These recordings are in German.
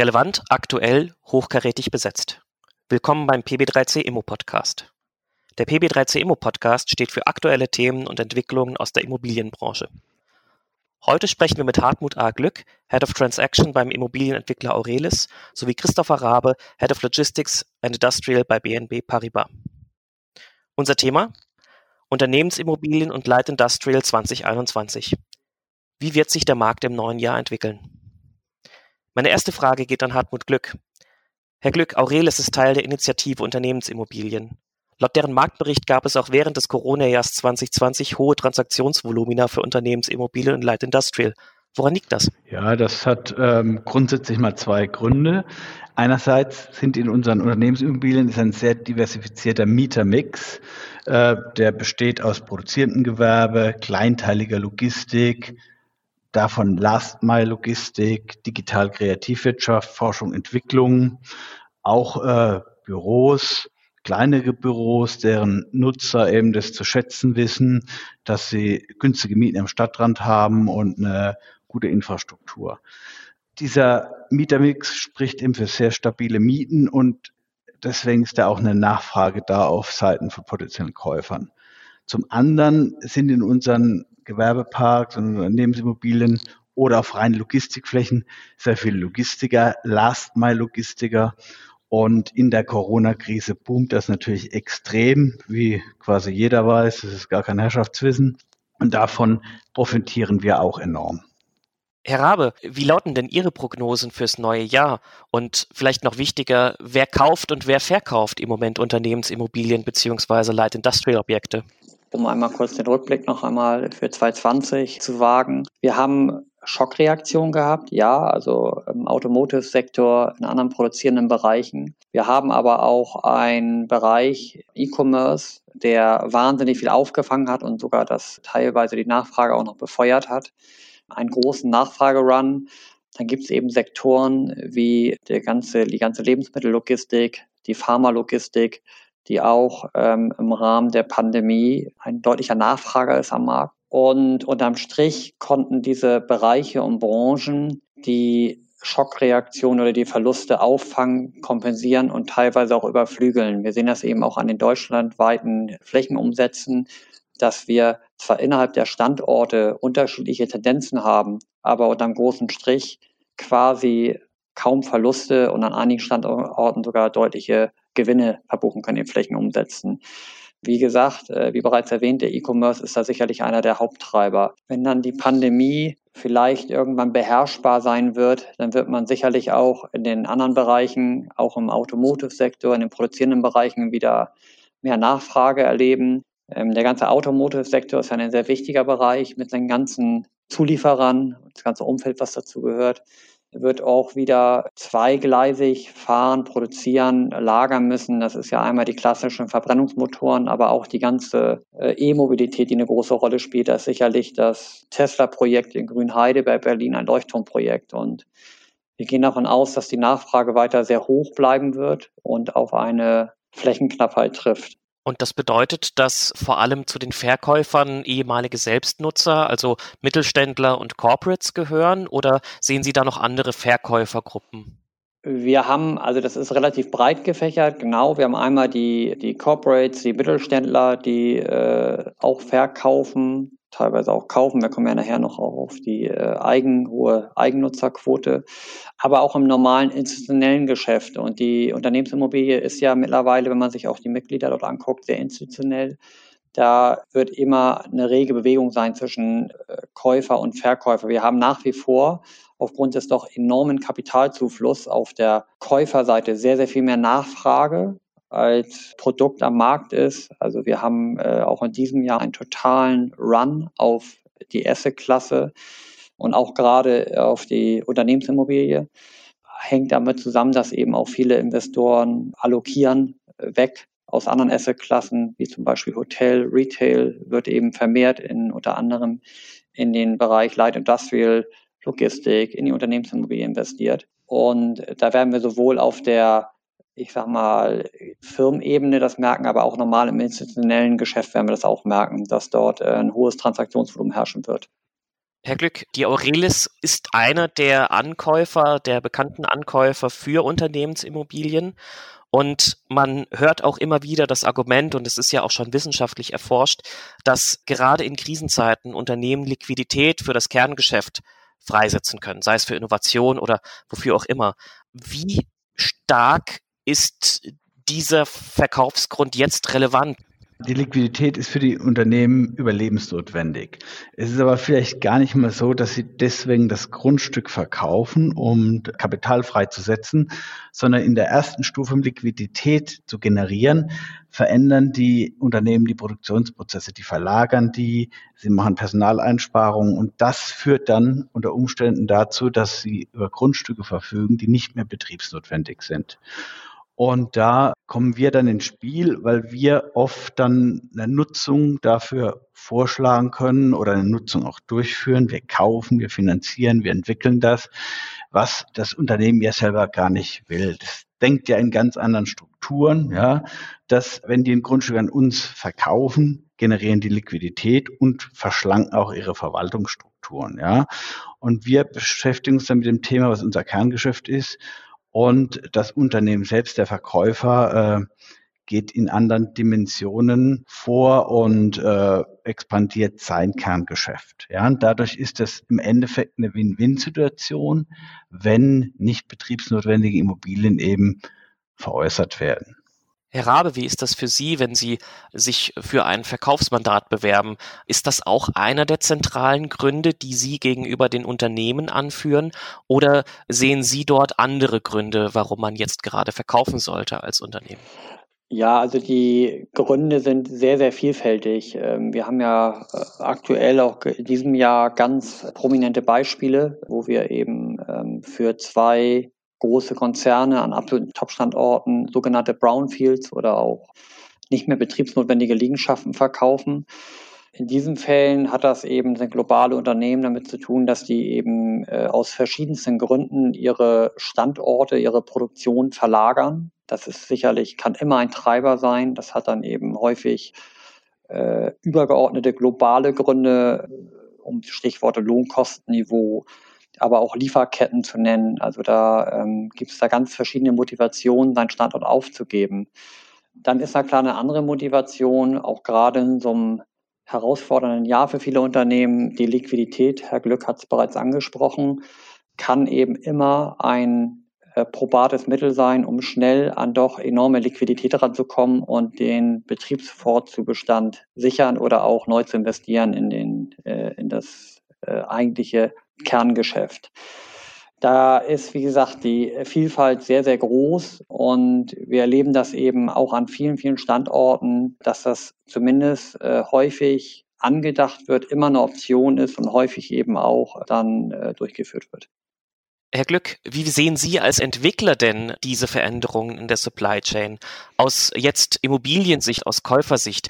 Relevant, aktuell, hochkarätig besetzt. Willkommen beim PB3C Immo Podcast. Der PB3C Immo Podcast steht für aktuelle Themen und Entwicklungen aus der Immobilienbranche. Heute sprechen wir mit Hartmut A. Glück, Head of Transaction beim Immobilienentwickler Aurelis, sowie Christopher Rabe, Head of Logistics and Industrial bei BNB Paribas. Unser Thema? Unternehmensimmobilien und Light Industrial 2021. Wie wird sich der Markt im neuen Jahr entwickeln? Meine erste Frage geht an Hartmut Glück. Herr Glück, Aurelis ist Teil der Initiative Unternehmensimmobilien. Laut deren Marktbericht gab es auch während des Corona-Jahres 2020 hohe Transaktionsvolumina für Unternehmensimmobilien und Light Industrial. Woran liegt das? Ja, das hat ähm, grundsätzlich mal zwei Gründe. Einerseits sind in unseren Unternehmensimmobilien ist ein sehr diversifizierter Mietermix. Äh, der besteht aus produzierendem Gewerbe, kleinteiliger Logistik, davon Last-Mile-Logistik, Digital-Kreativwirtschaft, Forschung, Entwicklung, auch äh, Büros, kleinere Büros, deren Nutzer eben das zu schätzen wissen, dass sie günstige Mieten am Stadtrand haben und eine gute Infrastruktur. Dieser Mietermix spricht eben für sehr stabile Mieten und deswegen ist da auch eine Nachfrage da auf Seiten von potenziellen Käufern. Zum anderen sind in unseren Gewerbeparks und Unternehmensimmobilien oder auf reinen Logistikflächen sehr viele Logistiker, Last-Mile-Logistiker. Und in der Corona-Krise boomt das natürlich extrem, wie quasi jeder weiß. Das ist gar kein Herrschaftswissen. Und davon profitieren wir auch enorm. Herr Rabe, wie lauten denn Ihre Prognosen fürs neue Jahr? Und vielleicht noch wichtiger, wer kauft und wer verkauft im Moment Unternehmensimmobilien bzw. Light Industrial Objekte? Um einmal kurz den Rückblick noch einmal für 2020 zu wagen. Wir haben Schockreaktion gehabt, ja, also im Automotive-Sektor, in anderen produzierenden Bereichen. Wir haben aber auch einen Bereich E-Commerce, der wahnsinnig viel aufgefangen hat und sogar das teilweise die Nachfrage auch noch befeuert hat. Einen großen Nachfragerun. Dann gibt es eben Sektoren wie die ganze, die ganze Lebensmittellogistik, die Pharmalogistik, die auch ähm, im Rahmen der Pandemie ein deutlicher Nachfrager ist am Markt. Und unterm Strich konnten diese Bereiche und Branchen die Schockreaktion oder die Verluste auffangen, kompensieren und teilweise auch überflügeln. Wir sehen das eben auch an den deutschlandweiten Flächenumsätzen, dass wir zwar innerhalb der Standorte unterschiedliche Tendenzen haben, aber unterm großen Strich quasi kaum Verluste und an einigen Standorten sogar deutliche Gewinne verbuchen können, in Flächen umsetzen. Wie gesagt, äh, wie bereits erwähnt, der E-Commerce ist da sicherlich einer der Haupttreiber. Wenn dann die Pandemie vielleicht irgendwann beherrschbar sein wird, dann wird man sicherlich auch in den anderen Bereichen, auch im Automotive-Sektor, in den produzierenden Bereichen wieder mehr Nachfrage erleben. Ähm, der ganze Automotive-Sektor ist ja ein sehr wichtiger Bereich mit seinen ganzen Zulieferern, das ganze Umfeld, was dazu gehört wird auch wieder zweigleisig fahren, produzieren, lagern müssen. Das ist ja einmal die klassischen Verbrennungsmotoren, aber auch die ganze äh, E-Mobilität, die eine große Rolle spielt. Das ist sicherlich das Tesla-Projekt in Grünheide bei Berlin, ein Leuchtturmprojekt. Und wir gehen davon aus, dass die Nachfrage weiter sehr hoch bleiben wird und auf eine Flächenknappheit trifft. Und das bedeutet, dass vor allem zu den Verkäufern ehemalige Selbstnutzer, also Mittelständler und Corporates gehören oder sehen Sie da noch andere Verkäufergruppen? Wir haben, also das ist relativ breit gefächert, genau. Wir haben einmal die, die Corporates, die Mittelständler, die äh, auch verkaufen, teilweise auch kaufen. Wir kommen ja nachher noch auf die äh, eigen, hohe Eigennutzerquote, aber auch im normalen institutionellen Geschäft. Und die Unternehmensimmobilie ist ja mittlerweile, wenn man sich auch die Mitglieder dort anguckt, sehr institutionell. Da wird immer eine rege Bewegung sein zwischen äh, Käufer und Verkäufer. Wir haben nach wie vor aufgrund des doch enormen Kapitalzuflusses auf der Käuferseite sehr, sehr viel mehr Nachfrage als Produkt am Markt ist. Also wir haben äh, auch in diesem Jahr einen totalen Run auf die Asset-Klasse und auch gerade auf die Unternehmensimmobilie. Hängt damit zusammen, dass eben auch viele Investoren allokieren äh, weg aus anderen Asset-Klassen, wie zum Beispiel Hotel, Retail, wird eben vermehrt in unter anderem in den Bereich Light Industrial, Logistik, in die Unternehmensimmobilie investiert. Und da werden wir sowohl auf der ich sag mal, Firmenebene das merken, aber auch normal im institutionellen Geschäft werden wir das auch merken, dass dort äh, ein hohes Transaktionsvolumen herrschen wird. Herr Glück, die Aurelis ist einer der Ankäufer, der bekannten Ankäufer für Unternehmensimmobilien. Und man hört auch immer wieder das Argument, und es ist ja auch schon wissenschaftlich erforscht, dass gerade in Krisenzeiten Unternehmen Liquidität für das Kerngeschäft freisetzen können, sei es für Innovation oder wofür auch immer. Wie stark ist dieser Verkaufsgrund jetzt relevant? Die Liquidität ist für die Unternehmen überlebensnotwendig. Es ist aber vielleicht gar nicht mal so, dass sie deswegen das Grundstück verkaufen, um Kapital freizusetzen, sondern in der ersten Stufe, um Liquidität zu generieren, verändern die Unternehmen die Produktionsprozesse, die verlagern die, sie machen Personaleinsparungen und das führt dann unter Umständen dazu, dass sie über Grundstücke verfügen, die nicht mehr betriebsnotwendig sind. Und da kommen wir dann ins Spiel, weil wir oft dann eine Nutzung dafür vorschlagen können oder eine Nutzung auch durchführen. Wir kaufen, wir finanzieren, wir entwickeln das, was das Unternehmen ja selber gar nicht will. Das denkt ja in ganz anderen Strukturen, ja, dass wenn die ein Grundstück an uns verkaufen, generieren die Liquidität und verschlanken auch ihre Verwaltungsstrukturen, ja. Und wir beschäftigen uns dann mit dem Thema, was unser Kerngeschäft ist und das Unternehmen selbst, der Verkäufer, äh, geht in anderen Dimensionen vor und äh, expandiert sein Kerngeschäft. Ja, und dadurch ist das im Endeffekt eine Win-Win-Situation, wenn nicht betriebsnotwendige Immobilien eben veräußert werden. Herr Rabe, wie ist das für Sie, wenn Sie sich für ein Verkaufsmandat bewerben? Ist das auch einer der zentralen Gründe, die Sie gegenüber den Unternehmen anführen? Oder sehen Sie dort andere Gründe, warum man jetzt gerade verkaufen sollte als Unternehmen? Ja, also die Gründe sind sehr, sehr vielfältig. Ähm, wir haben ja äh, aktuell auch in diesem Jahr ganz prominente Beispiele, wo wir eben ähm, für zwei große Konzerne an absoluten Top-Standorten sogenannte Brownfields oder auch nicht mehr betriebsnotwendige Liegenschaften verkaufen. In diesen Fällen hat das eben sind globale Unternehmen damit zu tun, dass die eben äh, aus verschiedensten Gründen ihre Standorte, ihre Produktion verlagern. Das ist sicherlich, kann immer ein Treiber sein. Das hat dann eben häufig äh, übergeordnete globale Gründe, um Stichworte Lohnkostenniveau, aber auch Lieferketten zu nennen. Also da ähm, gibt es da ganz verschiedene Motivationen, seinen Standort aufzugeben. Dann ist da klar eine andere Motivation, auch gerade in so einem herausfordernden Jahr für viele Unternehmen. Die Liquidität, Herr Glück hat es bereits angesprochen, kann eben immer ein äh, probates Mittel sein, um schnell an doch enorme Liquidität ranzukommen und den Betriebsfortzubestand sichern oder auch neu zu investieren in, den, äh, in das äh, eigentliche Kerngeschäft. Da ist, wie gesagt, die Vielfalt sehr, sehr groß und wir erleben das eben auch an vielen, vielen Standorten, dass das zumindest äh, häufig angedacht wird, immer eine Option ist und häufig eben auch dann äh, durchgeführt wird. Herr Glück, wie sehen Sie als Entwickler denn diese Veränderungen in der Supply Chain? Aus jetzt Immobiliensicht, aus Käufersicht,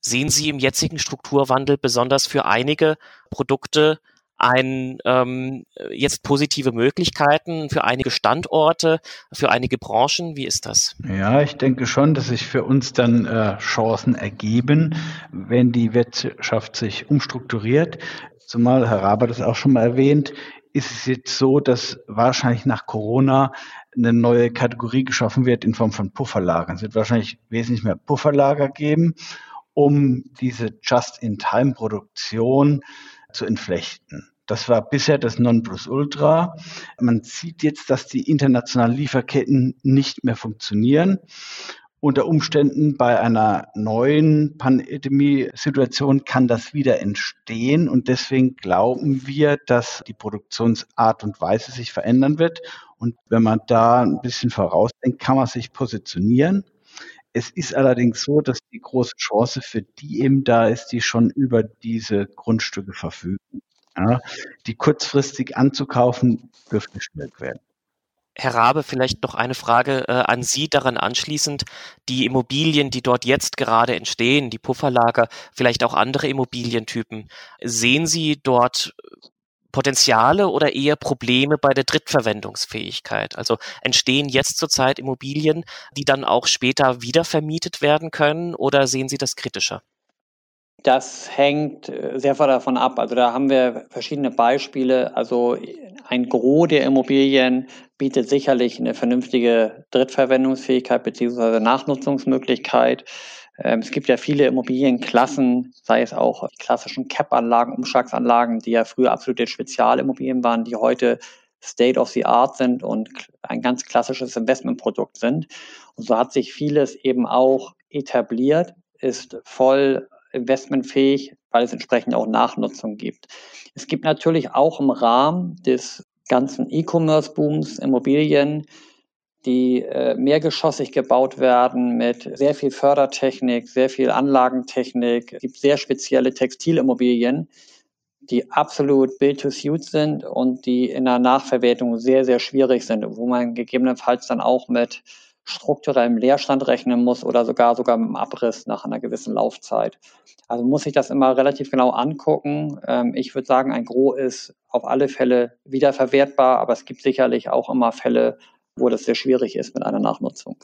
sehen Sie im jetzigen Strukturwandel besonders für einige Produkte ein ähm, jetzt positive Möglichkeiten für einige Standorte, für einige Branchen? Wie ist das? Ja, ich denke schon, dass sich für uns dann äh, Chancen ergeben, wenn die Wirtschaft sich umstrukturiert. Zumal Herr Raber das auch schon mal erwähnt, ist es jetzt so, dass wahrscheinlich nach Corona eine neue Kategorie geschaffen wird in Form von Pufferlagern. Es wird wahrscheinlich wesentlich mehr Pufferlager geben, um diese Just-in-Time-Produktion zu entflechten. Das war bisher das Nonplusultra. Man sieht jetzt, dass die internationalen Lieferketten nicht mehr funktionieren. Unter Umständen bei einer neuen Pandemie-Situation kann das wieder entstehen und deswegen glauben wir, dass die Produktionsart und Weise sich verändern wird. Und wenn man da ein bisschen vorausdenkt, kann man sich positionieren. Es ist allerdings so, dass die große Chance für die eben da ist, die schon über diese Grundstücke verfügen. Ja, die kurzfristig anzukaufen, dürfte schwierig werden. Herr Rabe, vielleicht noch eine Frage äh, an Sie daran anschließend. Die Immobilien, die dort jetzt gerade entstehen, die Pufferlager, vielleicht auch andere Immobilientypen, sehen Sie dort Potenziale oder eher Probleme bei der Drittverwendungsfähigkeit? Also entstehen jetzt zurzeit Immobilien, die dann auch später wieder vermietet werden können oder sehen Sie das kritischer? Das hängt äh, sehr davon ab. Also da haben wir verschiedene Beispiele. Also ein Gros der Immobilien bietet sicherlich eine vernünftige Drittverwendungsfähigkeit beziehungsweise Nachnutzungsmöglichkeit. Ähm, es gibt ja viele Immobilienklassen, sei es auch die klassischen Cap-Anlagen, Umschlagsanlagen, die ja früher absolute Spezialimmobilien waren, die heute State of the Art sind und ein ganz klassisches Investmentprodukt sind. Und so hat sich vieles eben auch etabliert, ist voll investmentfähig, weil es entsprechend auch Nachnutzung gibt. Es gibt natürlich auch im Rahmen des ganzen E-Commerce-Booms Immobilien, die äh, mehrgeschossig gebaut werden mit sehr viel Fördertechnik, sehr viel Anlagentechnik. Es gibt sehr spezielle Textilimmobilien, die absolut build to suit sind und die in der Nachverwertung sehr, sehr schwierig sind, wo man gegebenenfalls dann auch mit strukturellem Leerstand rechnen muss oder sogar sogar mit dem Abriss nach einer gewissen Laufzeit. Also muss ich das immer relativ genau angucken. Ähm, ich würde sagen, ein Gros ist auf alle Fälle wiederverwertbar, aber es gibt sicherlich auch immer Fälle, wo das sehr schwierig ist mit einer Nachnutzung.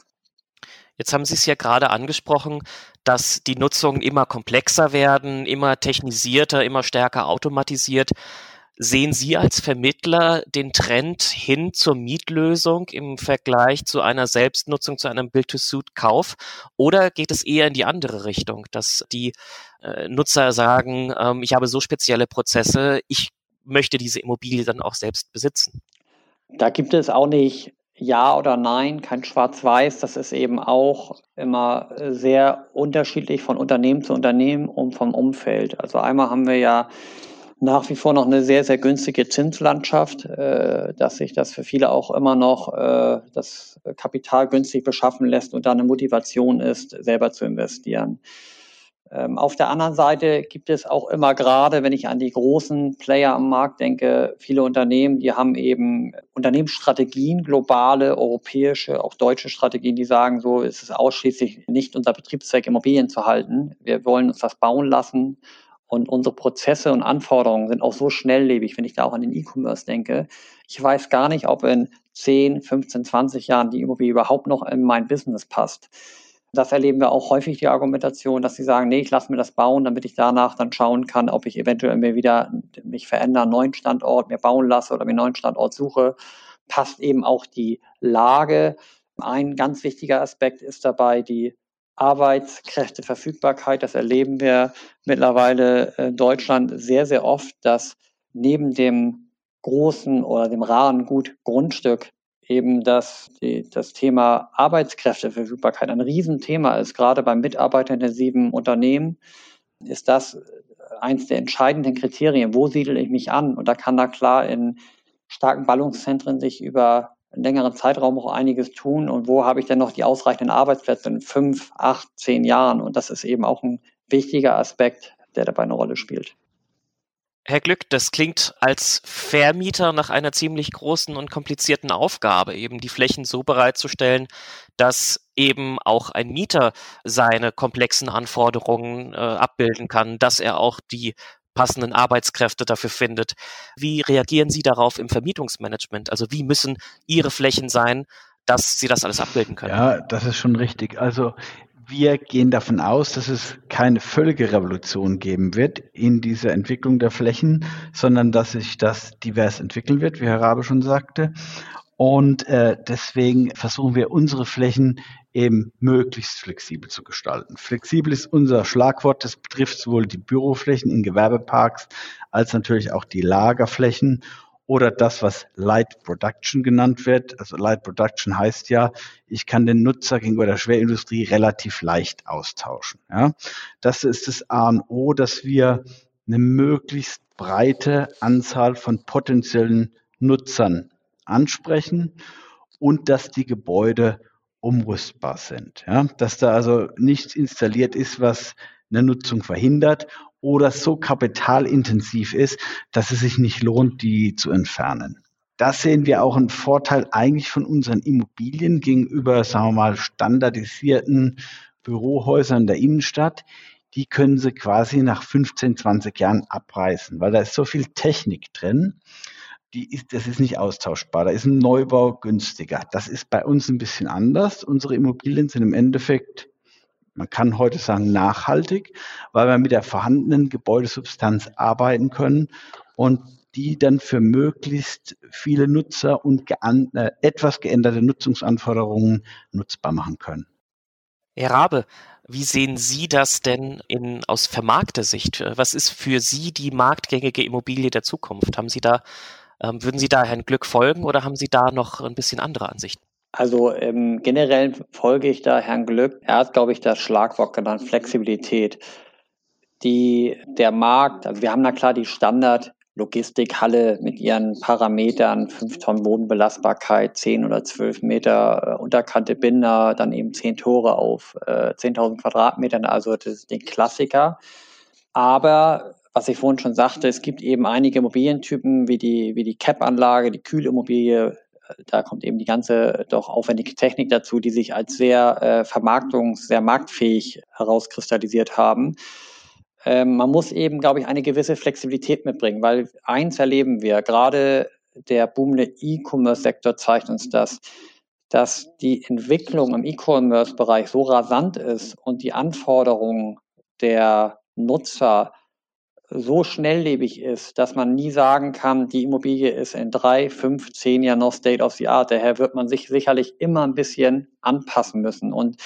Jetzt haben Sie es ja gerade angesprochen, dass die Nutzungen immer komplexer werden, immer technisierter, immer stärker automatisiert. Sehen Sie als Vermittler den Trend hin zur Mietlösung im Vergleich zu einer Selbstnutzung, zu einem Build-to-Suit-Kauf? Oder geht es eher in die andere Richtung, dass die äh, Nutzer sagen, ähm, ich habe so spezielle Prozesse, ich möchte diese Immobilie dann auch selbst besitzen? Da gibt es auch nicht ja oder Nein, kein Schwarz-Weiß. Das ist eben auch immer sehr unterschiedlich von Unternehmen zu Unternehmen und vom Umfeld. Also einmal haben wir ja nach wie vor noch eine sehr, sehr günstige Zinslandschaft, äh, dass sich das für viele auch immer noch äh, das Kapital günstig beschaffen lässt und da eine Motivation ist, selber zu investieren. Ähm, auf der anderen Seite gibt es auch immer gerade, wenn ich an die großen Player am Markt denke, viele Unternehmen, die haben eben Unternehmensstrategien, globale, europäische, auch deutsche Strategien, die sagen, so ist es ausschließlich nicht unser Betriebszweck, Immobilien zu halten. Wir wollen uns das bauen lassen. Und unsere Prozesse und Anforderungen sind auch so schnelllebig, wenn ich da auch an den E-Commerce denke. Ich weiß gar nicht, ob in 10, 15, 20 Jahren die Immobilie überhaupt noch in mein Business passt. Das erleben wir auch häufig, die Argumentation, dass sie sagen, nee, ich lasse mir das bauen, damit ich danach dann schauen kann, ob ich eventuell mir wieder mich verändere, einen neuen Standort mir bauen lasse oder mir einen neuen Standort suche. Passt eben auch die Lage. Ein ganz wichtiger Aspekt ist dabei die Arbeitskräfteverfügbarkeit. Das erleben wir mittlerweile in Deutschland sehr, sehr oft, dass neben dem großen oder dem raren Gut Grundstück eben, dass die, das Thema Arbeitskräfteverfügbarkeit ein Riesenthema ist, gerade bei mitarbeiterintensiven Unternehmen, ist das eins der entscheidenden Kriterien. Wo siedle ich mich an? Und da kann da klar in starken Ballungszentren sich über längeren Zeitraum auch einiges tun. Und wo habe ich denn noch die ausreichenden Arbeitsplätze in fünf, acht, zehn Jahren? Und das ist eben auch ein wichtiger Aspekt, der dabei eine Rolle spielt. Herr Glück, das klingt als Vermieter nach einer ziemlich großen und komplizierten Aufgabe, eben die Flächen so bereitzustellen, dass eben auch ein Mieter seine komplexen Anforderungen äh, abbilden kann, dass er auch die passenden Arbeitskräfte dafür findet. Wie reagieren Sie darauf im Vermietungsmanagement? Also wie müssen Ihre Flächen sein, dass Sie das alles abbilden können? Ja, das ist schon richtig. Also wir gehen davon aus, dass es keine völlige Revolution geben wird in dieser Entwicklung der Flächen, sondern dass sich das divers entwickeln wird, wie Herr Rabe schon sagte. Und äh, deswegen versuchen wir unsere Flächen eben möglichst flexibel zu gestalten. Flexibel ist unser Schlagwort. Das betrifft sowohl die Büroflächen in Gewerbeparks als natürlich auch die Lagerflächen oder das, was Light Production genannt wird. Also Light Production heißt ja, ich kann den Nutzer gegenüber der Schwerindustrie relativ leicht austauschen. Ja? Das ist das A und O, dass wir eine möglichst breite Anzahl von potenziellen Nutzern ansprechen und dass die Gebäude umrüstbar sind. Ja? Dass da also nichts installiert ist, was eine Nutzung verhindert oder so kapitalintensiv ist, dass es sich nicht lohnt, die zu entfernen. Da sehen wir auch einen Vorteil eigentlich von unseren Immobilien gegenüber, sagen wir mal, standardisierten Bürohäusern der Innenstadt. Die können sie quasi nach 15, 20 Jahren abreißen, weil da ist so viel Technik drin. Die ist, das ist nicht austauschbar. Da ist ein Neubau günstiger. Das ist bei uns ein bisschen anders. Unsere Immobilien sind im Endeffekt man kann heute sagen nachhaltig, weil wir mit der vorhandenen Gebäudesubstanz arbeiten können und die dann für möglichst viele Nutzer und äh, etwas geänderte Nutzungsanforderungen nutzbar machen können. Herr Rabe, wie sehen Sie das denn in, aus Vermarkter-Sicht? Was ist für Sie die marktgängige Immobilie der Zukunft? Haben Sie da, würden Sie da Herrn Glück folgen oder haben Sie da noch ein bisschen andere Ansichten? Also ähm, generell folge ich da Herrn Glück. Er hat, glaube ich, das Schlagwort genannt, Flexibilität. Die, der Markt, also wir haben da klar die Standard Logistikhalle mit ihren Parametern, 5 Tonnen Bodenbelastbarkeit, 10 oder 12 Meter äh, Unterkante Binder, dann eben 10 Tore auf äh, 10.000 Quadratmetern, also das ist der Klassiker. Aber was ich vorhin schon sagte, es gibt eben einige Immobilientypen wie die, wie die CAP-Anlage, die Kühlimmobilie, da kommt eben die ganze doch aufwendige Technik dazu, die sich als sehr äh, vermarktungs-, sehr marktfähig herauskristallisiert haben. Ähm, man muss eben, glaube ich, eine gewisse Flexibilität mitbringen, weil eins erleben wir, gerade der boomende E-Commerce-Sektor zeigt uns das, dass die Entwicklung im E-Commerce-Bereich so rasant ist und die Anforderungen der Nutzer so schnelllebig ist, dass man nie sagen kann, die Immobilie ist in drei, fünf, zehn Jahren noch State of the Art. Daher wird man sich sicherlich immer ein bisschen anpassen müssen. Und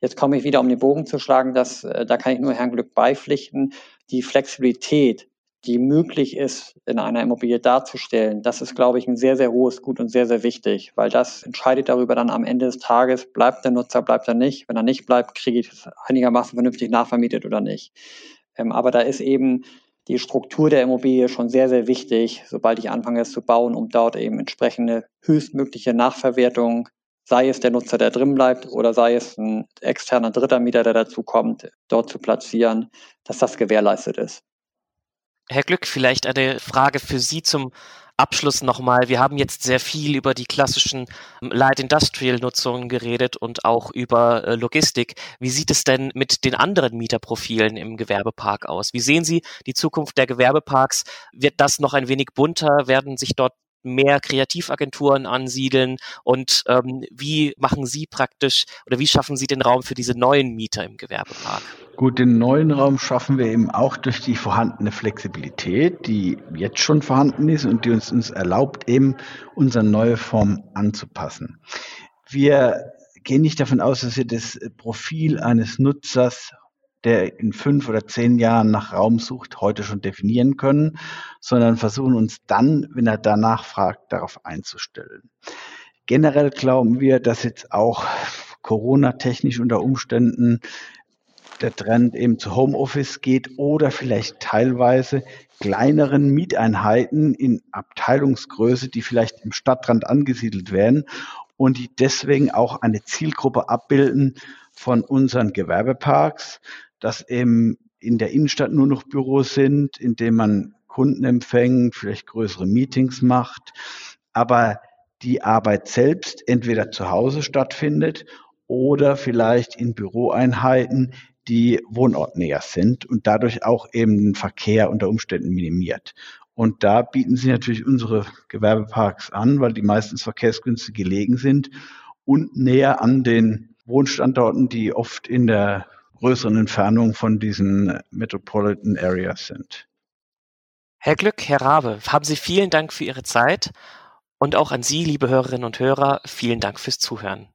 jetzt komme ich wieder, um den Bogen zu schlagen, dass, äh, da kann ich nur Herrn Glück beipflichten, die Flexibilität, die möglich ist, in einer Immobilie darzustellen, das ist, glaube ich, ein sehr, sehr hohes Gut und sehr, sehr wichtig, weil das entscheidet darüber dann am Ende des Tages, bleibt der Nutzer, bleibt er nicht. Wenn er nicht bleibt, kriege ich es einigermaßen vernünftig nachvermietet oder nicht. Ähm, aber da ist eben die Struktur der Immobilie schon sehr, sehr wichtig, sobald ich anfange es zu bauen, um dort eben entsprechende höchstmögliche Nachverwertung, sei es der Nutzer, der drin bleibt, oder sei es ein externer dritter Mieter, der dazu kommt, dort zu platzieren, dass das gewährleistet ist. Herr Glück, vielleicht eine Frage für Sie zum Abschluss nochmal. Wir haben jetzt sehr viel über die klassischen ähm, Light Industrial Nutzungen geredet und auch über äh, Logistik. Wie sieht es denn mit den anderen Mieterprofilen im Gewerbepark aus? Wie sehen Sie die Zukunft der Gewerbeparks? Wird das noch ein wenig bunter? Werden sich dort mehr Kreativagenturen ansiedeln und ähm, wie machen Sie praktisch oder wie schaffen Sie den Raum für diese neuen Mieter im Gewerbepark? Gut, den neuen Raum schaffen wir eben auch durch die vorhandene Flexibilität, die jetzt schon vorhanden ist und die uns, uns erlaubt, eben unsere neue Form anzupassen. Wir gehen nicht davon aus, dass wir das Profil eines Nutzers der in fünf oder zehn Jahren nach Raum sucht, heute schon definieren können, sondern versuchen uns dann, wenn er danach fragt, darauf einzustellen. Generell glauben wir, dass jetzt auch Corona-technisch unter Umständen der Trend eben zu Homeoffice geht oder vielleicht teilweise kleineren Mieteinheiten in Abteilungsgröße, die vielleicht im Stadtrand angesiedelt werden und die deswegen auch eine Zielgruppe abbilden von unseren Gewerbeparks, dass eben in der Innenstadt nur noch Büros sind, in denen man Kunden empfängt, vielleicht größere Meetings macht, aber die Arbeit selbst entweder zu Hause stattfindet oder vielleicht in Büroeinheiten, die wohnortnäher sind und dadurch auch eben den Verkehr unter Umständen minimiert. Und da bieten sie natürlich unsere Gewerbeparks an, weil die meistens verkehrsgünstig gelegen sind und näher an den Wohnstandorten, die oft in der größeren Entfernung von diesen Metropolitan Areas sind. Herr Glück, Herr Rabe, haben Sie vielen Dank für Ihre Zeit und auch an Sie, liebe Hörerinnen und Hörer, vielen Dank fürs Zuhören.